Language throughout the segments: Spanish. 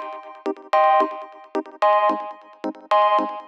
Thank you.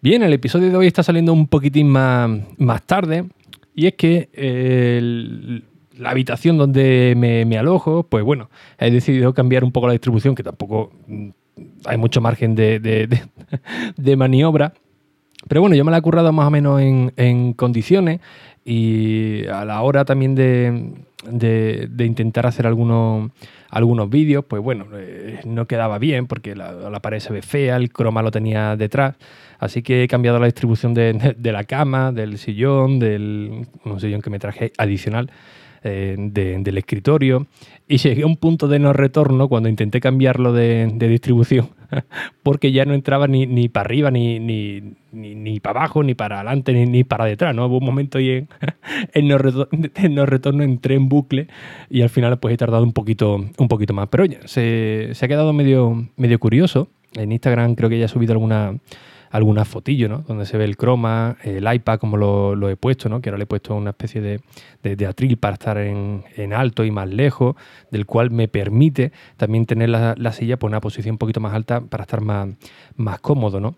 Bien, el episodio de hoy está saliendo un poquitín más, más tarde y es que la habitación donde me, alojo, pues bueno, he decidido cambiar un poco la distribución, que tampoco mm, hay mucho margen de, maniobra. Pero bueno, yo me la he currado más o menos en, condiciones y a la hora también de, intentar hacer algunos, algunos vídeos, pues bueno, eh, no quedaba bien porque la, la, pared se ve fea, el croma lo tenía detrás. Así que he cambiado la distribución de, la cama, del sillón, del un sillón que me traje adicional. Eh, del escritorio y llegué a un punto de no retorno cuando intenté cambiarlo de, distribución porque ya no entraba ni, ni para arriba, ni, ni, ni, para abajo, ni para adelante, ni, para detrás. ¿no? Hubo un momento y en, en, no retorno, entré en bucle y al final pues he tardado un poquito, un poquito más. Pero oye, se, se ha quedado medio, medio curioso. En Instagram creo que ya he subido alguna alguna fotillo, ¿no? Donde se ve el croma, el iPad como lo, he puesto, ¿no? Que ahora le he puesto una especie de, de, atril para estar en, alto y más lejos, del cual me permite también tener la, silla por una posición un poquito más alta para estar más, más cómodo, ¿no?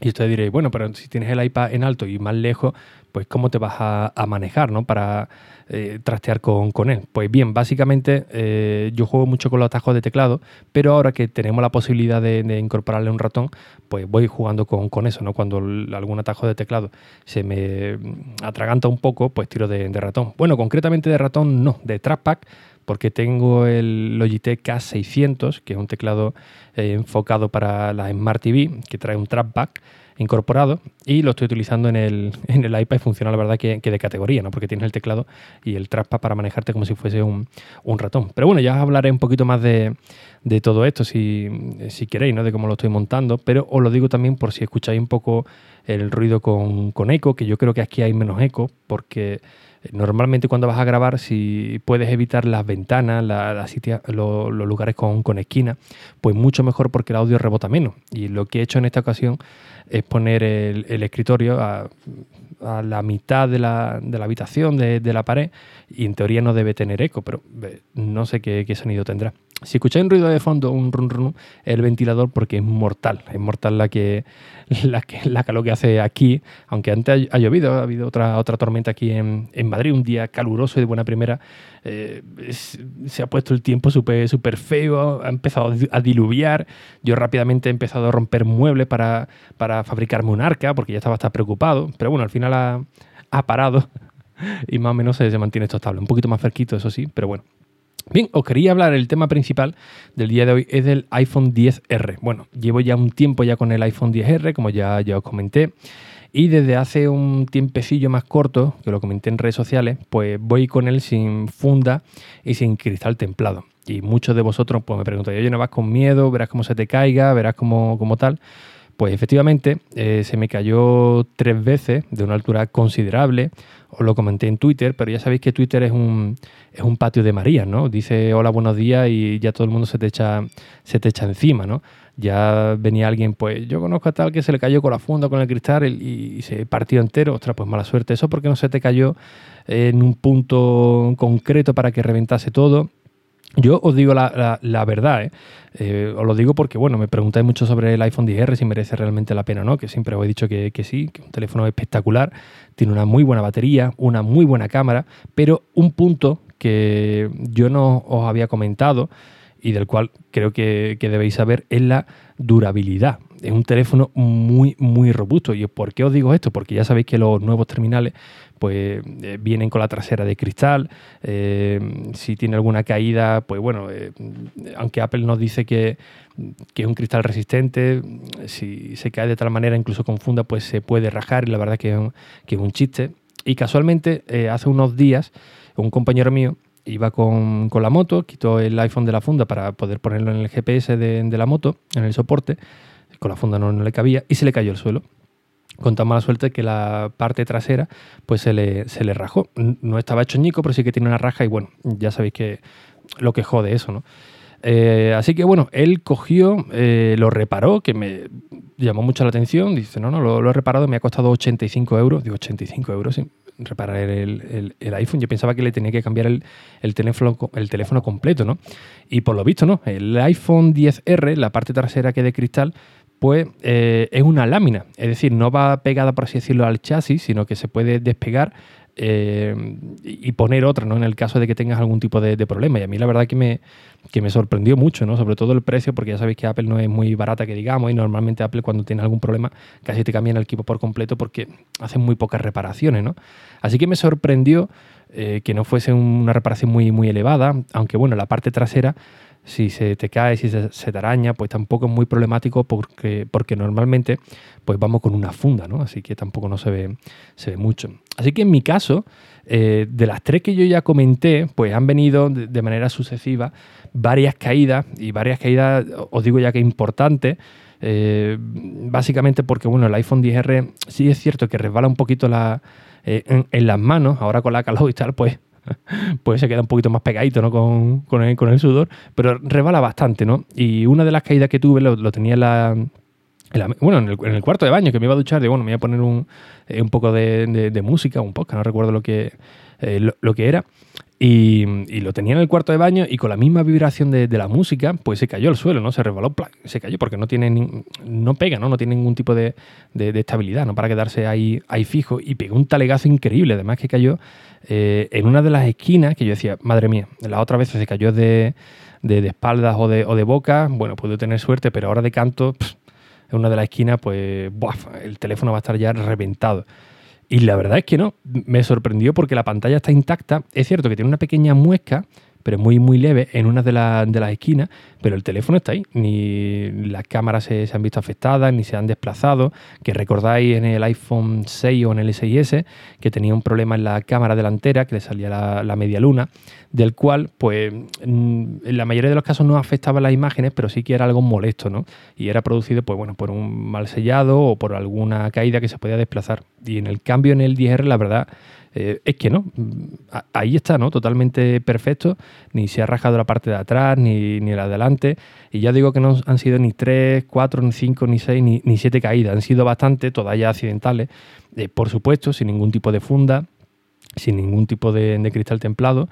Y ustedes diréis, bueno, pero si tienes el iPad en alto y más lejos, pues cómo te vas a, manejar, ¿no? Para eh, trastear con, él. Pues bien, básicamente eh, yo juego mucho con los atajos de teclado, pero ahora que tenemos la posibilidad de, incorporarle un ratón, pues voy jugando con, eso, ¿no? Cuando algún atajo de teclado se me atraganta un poco, pues tiro de, ratón. Bueno, concretamente de ratón no, de trackpad, porque tengo el Logitech K600, que es un teclado eh, enfocado para la Smart TV, que trae un trackpad incorporado y lo estoy utilizando en el, en el iPad y funciona la verdad que, de categoría, ¿no? porque tienes el teclado y el trackpad para manejarte como si fuese un, ratón. Pero bueno, ya os hablaré un poquito más de, todo esto si, si, queréis, ¿no? de cómo lo estoy montando, pero os lo digo también por si escucháis un poco el ruido con, con eco, que yo creo que aquí hay menos eco porque Normalmente cuando vas a grabar, si puedes evitar las ventanas, los, lugares con, con esquina, pues mucho mejor porque el audio rebota menos. Y lo que he hecho en esta ocasión es poner el, escritorio a, la mitad de la, habitación, de, la pared, y en teoría no debe tener eco, pero no sé qué sonido tendrá. Si escucháis un ruido de fondo, un run run, el ventilador porque es mortal. Es mortal la que la, que, la calor que hace aquí. Aunque antes ha, llovido, ha habido otra, otra tormenta aquí en, Madrid, un día caluroso y de buena primera. Eh, se ha puesto el tiempo súper super feo, ha empezado a diluviar. Yo rápidamente he empezado a romper muebles para, para fabricarme un arca porque ya estaba hasta preocupado. Pero bueno, al final ha, ha parado y más o menos se, se mantiene esto estable. Un poquito más cerquito, eso sí, pero bueno. Bien, os quería hablar, el tema principal del día de hoy es del iPhone 10R. Bueno, llevo ya un tiempo ya con el iPhone 10R, como ya, ya os comenté, y desde hace un tiempecillo más corto, que lo comenté en redes sociales, pues voy con él sin funda y sin cristal templado. Y muchos de vosotros pues me preguntan, oye, ¿no vas con miedo? ¿Verás cómo se te caiga? ¿Verás cómo, cómo tal? Pues efectivamente eh, se me cayó tres veces de una altura considerable. Os lo comenté en Twitter, pero ya sabéis que Twitter es un, es un patio de María, ¿no? Dice hola, buenos días y ya todo el mundo se te echa, se te echa encima, ¿no? Ya venía alguien, pues yo conozco a tal que se le cayó con la funda, con el cristal y, se partió entero. Ostras, pues mala suerte. Eso porque no se te cayó en un punto concreto para que reventase todo yo os digo la, verdad, ¿eh? ¿eh? os lo digo porque, bueno, me preguntáis mucho sobre el iPhone 10R, si merece realmente la pena o no, que siempre os he dicho que, sí, que un teléfono espectacular, tiene una muy buena batería, una muy buena cámara, pero un punto que yo no os había comentado y del cual creo que, que debéis saber es la durabilidad es un teléfono muy, muy robusto. ¿Y por qué os digo esto? Porque ya sabéis que los nuevos terminales pues eh, vienen con la trasera de cristal. Eh, si tiene alguna caída, pues bueno, eh, aunque Apple nos dice que, es un cristal resistente, si se cae de tal manera, incluso con funda, pues se puede rajar y la verdad que es un, que es un chiste. Y casualmente, hace unos días, un compañero mío iba con, la moto, quitó el iPhone de la funda para poder ponerlo en el GPS de, la moto, en el soporte, con la funda no, le cabía, y se le cayó el suelo. Con tan mala suerte que la parte trasera pues se le, se le rajó. No estaba hecho ñico, pero sí que tiene una raja y bueno, ya sabéis que lo que jode eso, ¿no? Eh, así que bueno, él cogió, eh, lo reparó, que me llamó mucho la atención. Dice, no, no, lo, he reparado, me ha costado 85 euros. Digo, 85 euros, sí, reparar el, iPhone. Yo pensaba que le tenía que cambiar el, teléfono, el teléfono completo, ¿no? Y por lo visto, no. El iPhone 10R, la parte trasera que de cristal, pues eh, es una lámina. Es decir, no va pegada, por así decirlo, al chasis, sino que se puede despegar eh, y poner otra, ¿no? En el caso de que tengas algún tipo de, problema. Y a mí la verdad que me, que me sorprendió mucho, ¿no? Sobre todo el precio, porque ya sabéis que Apple no es muy barata que digamos, y normalmente Apple cuando tiene algún problema casi te cambian el equipo por completo porque hacen muy pocas reparaciones, ¿no? Así que me sorprendió eh, que no fuese una reparación muy, muy elevada, aunque bueno, la parte trasera si se te cae, si se, te araña, pues tampoco es muy problemático porque, porque normalmente pues vamos con una funda, ¿no? Así que tampoco no se ve, se ve mucho. Así que en mi caso, eh, de las tres que yo ya comenté, pues han venido de, manera sucesiva varias caídas y varias caídas, os digo ya que importantes, eh, básicamente porque bueno, el iPhone 10R sí es cierto que resbala un poquito la, eh, en, en, las manos, ahora con la calor y tal, pues pues se queda un poquito más pegadito ¿no? con, con, el, sudor, pero rebala bastante, ¿no? Y una de las caídas que tuve lo, tenía en la, bueno, en el, cuarto de baño, que me iba a duchar, de bueno, me iba a poner un, eh, poco de, música, un podcast, no recuerdo lo que, eh, lo, que era. Y, lo tenía en el cuarto de baño y con la misma vibración de, la música, pues se cayó al suelo, ¿no? Se resbaló, se cayó porque no tiene no pega, ¿no? No tiene ningún tipo de, estabilidad, ¿no? Para quedarse ahí, ahí fijo y pegó un talegazo increíble, además que cayó eh, en una de las esquinas que yo decía, madre mía, la otra vez se cayó de, espaldas o de, boca, bueno, puedo tener suerte, pero ahora de canto, en una de las esquinas, pues el teléfono va a estar ya reventado. Y la verdad es que no, me sorprendió porque la pantalla está intacta. Es cierto que tiene una pequeña muesca, pero muy, muy leve en una de, de las esquinas, pero el teléfono está ahí. Ni las cámaras se, han visto afectadas, ni se han desplazado. Que recordáis en el iPhone 6 o en el 6S que tenía un problema en la cámara delantera, que le salía la, media luna, del cual, pues, en la mayoría de los casos no afectaba las imágenes, pero sí que era algo molesto, ¿no? Y era producido, pues bueno, por un mal sellado o por alguna caída que se podía desplazar. Y en el cambio en el 10R, la verdad eh, es que no, ahí está, ¿no? Totalmente perfecto, ni se ha rajado la parte de atrás, ni, ni la de adelante, y ya digo que no han sido ni 3, 4, ni 5, ni 6, ni, ni 7 caídas, han sido bastante, todas ya accidentales, eh, por supuesto, sin ningún tipo de funda, sin ningún tipo de, cristal templado,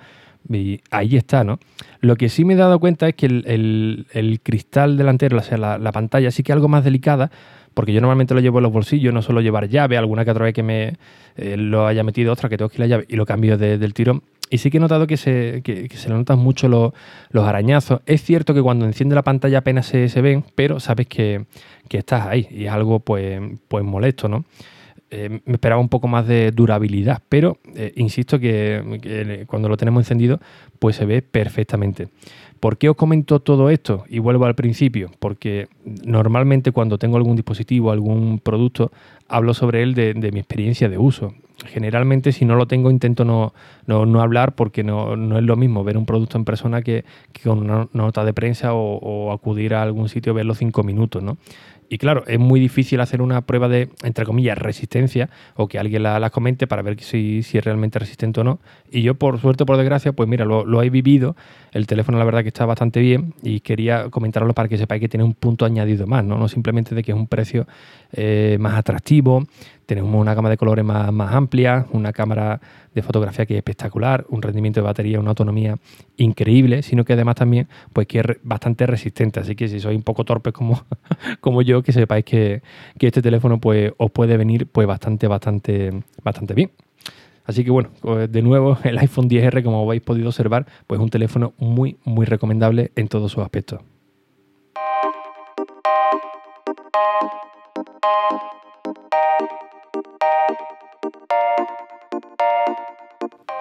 y ahí está, ¿no? Lo que sí me he dado cuenta es que el, cristal delantero, o sea, la, la, pantalla sí que es algo más delicada, porque yo normalmente lo llevo en los bolsillos, no suelo llevar llave, alguna que otra vez que me eh, lo haya metido otra que tengo que la llave y lo cambio del tirón. Y sí que he notado que se, que, se le notan mucho los, arañazos. Es cierto que cuando enciende la pantalla apenas se, se ven, pero sabes que, estás ahí y es algo pues, pues molesto, ¿no? Eh, me esperaba un poco más de durabilidad, pero eh, insisto que, cuando lo tenemos encendido, pues se ve perfectamente. ¿Por qué os comento todo esto? Y vuelvo al principio, porque normalmente cuando tengo algún dispositivo, algún producto, hablo sobre él de, mi experiencia de uso. Generalmente si no lo tengo intento no, no, hablar porque no, es lo mismo ver un producto en persona que, con una nota de prensa o, o, acudir a algún sitio verlo cinco minutos. ¿no? Y claro, es muy difícil hacer una prueba de, entre comillas, resistencia o que alguien la, comente para ver si, si, es realmente resistente o no. Y yo, por suerte o por desgracia, pues mira, lo, he vivido. El teléfono, la verdad, que está bastante bien y quería comentarlo para que sepáis que tiene un punto añadido más, ¿no? No simplemente de que es un precio eh, más atractivo, tenemos una gama de colores más, más amplia, una cámara de fotografía que es espectacular, un rendimiento de batería, una autonomía increíble, sino que además también pues que es bastante resistente. Así que si sois un poco torpes como, como yo, que sepáis que, este teléfono pues os puede venir pues bastante, bastante, bastante bien. Así que bueno, de nuevo el iPhone 10R, como habéis podido observar, pues es un teléfono muy, muy recomendable en todos sus aspectos.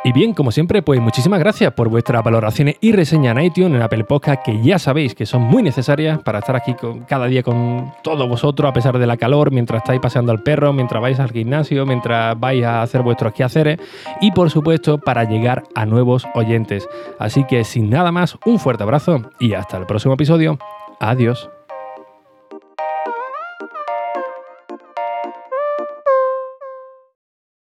Y bien, como siempre, pues muchísimas gracias por vuestras valoraciones y reseñas en iTunes, en Apple Podcast, que ya sabéis que son muy necesarias para estar aquí con, cada día con todos vosotros, a pesar de la calor, mientras estáis paseando al perro, mientras vais al gimnasio, mientras vais a hacer vuestros quehaceres y, por supuesto, para llegar a nuevos oyentes. Así que, sin nada más, un fuerte abrazo y hasta el próximo episodio. Adiós.